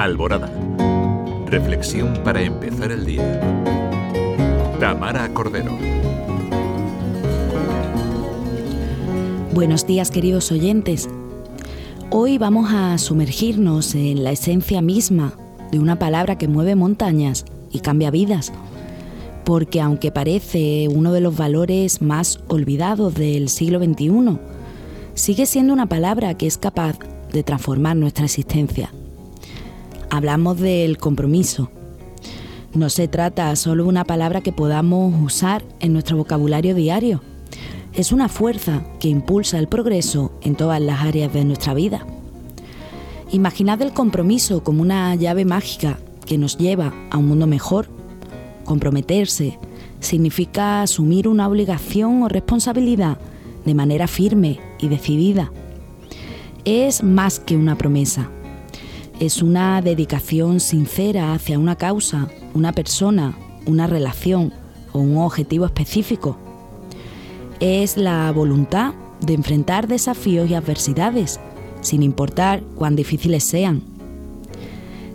Alborada. Reflexión para empezar el día. Tamara Cordero. Buenos días queridos oyentes. Hoy vamos a sumergirnos en la esencia misma de una palabra que mueve montañas y cambia vidas. Porque aunque parece uno de los valores más olvidados del siglo XXI, sigue siendo una palabra que es capaz de transformar nuestra existencia. Hablamos del compromiso. No se trata solo de una palabra que podamos usar en nuestro vocabulario diario. Es una fuerza que impulsa el progreso en todas las áreas de nuestra vida. Imaginad el compromiso como una llave mágica que nos lleva a un mundo mejor. Comprometerse significa asumir una obligación o responsabilidad de manera firme y decidida. Es más que una promesa. Es una dedicación sincera hacia una causa, una persona, una relación o un objetivo específico. Es la voluntad de enfrentar desafíos y adversidades sin importar cuán difíciles sean.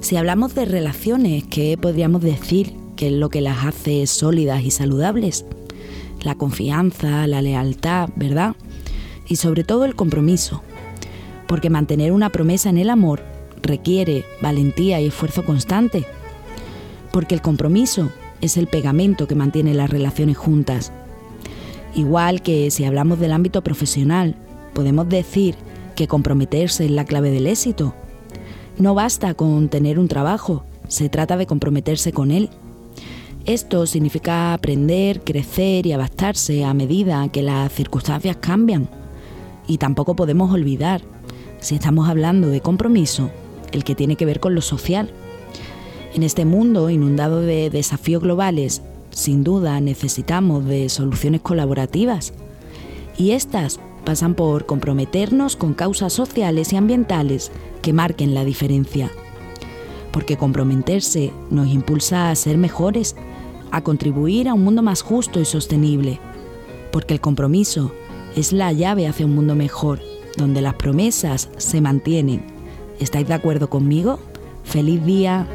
Si hablamos de relaciones, ¿qué podríamos decir que es lo que las hace sólidas y saludables? La confianza, la lealtad, ¿verdad? Y sobre todo el compromiso. Porque mantener una promesa en el amor requiere valentía y esfuerzo constante. Porque el compromiso es el pegamento que mantiene las relaciones juntas. Igual que si hablamos del ámbito profesional, podemos decir que comprometerse es la clave del éxito. No basta con tener un trabajo, se trata de comprometerse con él. Esto significa aprender, crecer y adaptarse a medida que las circunstancias cambian. Y tampoco podemos olvidar, si estamos hablando de compromiso, el que tiene que ver con lo social. En este mundo inundado de desafíos globales, sin duda necesitamos de soluciones colaborativas. Y estas pasan por comprometernos con causas sociales y ambientales que marquen la diferencia. Porque comprometerse nos impulsa a ser mejores, a contribuir a un mundo más justo y sostenible. Porque el compromiso es la llave hacia un mundo mejor, donde las promesas se mantienen. ¿Estáis de acuerdo conmigo? ¡Feliz día!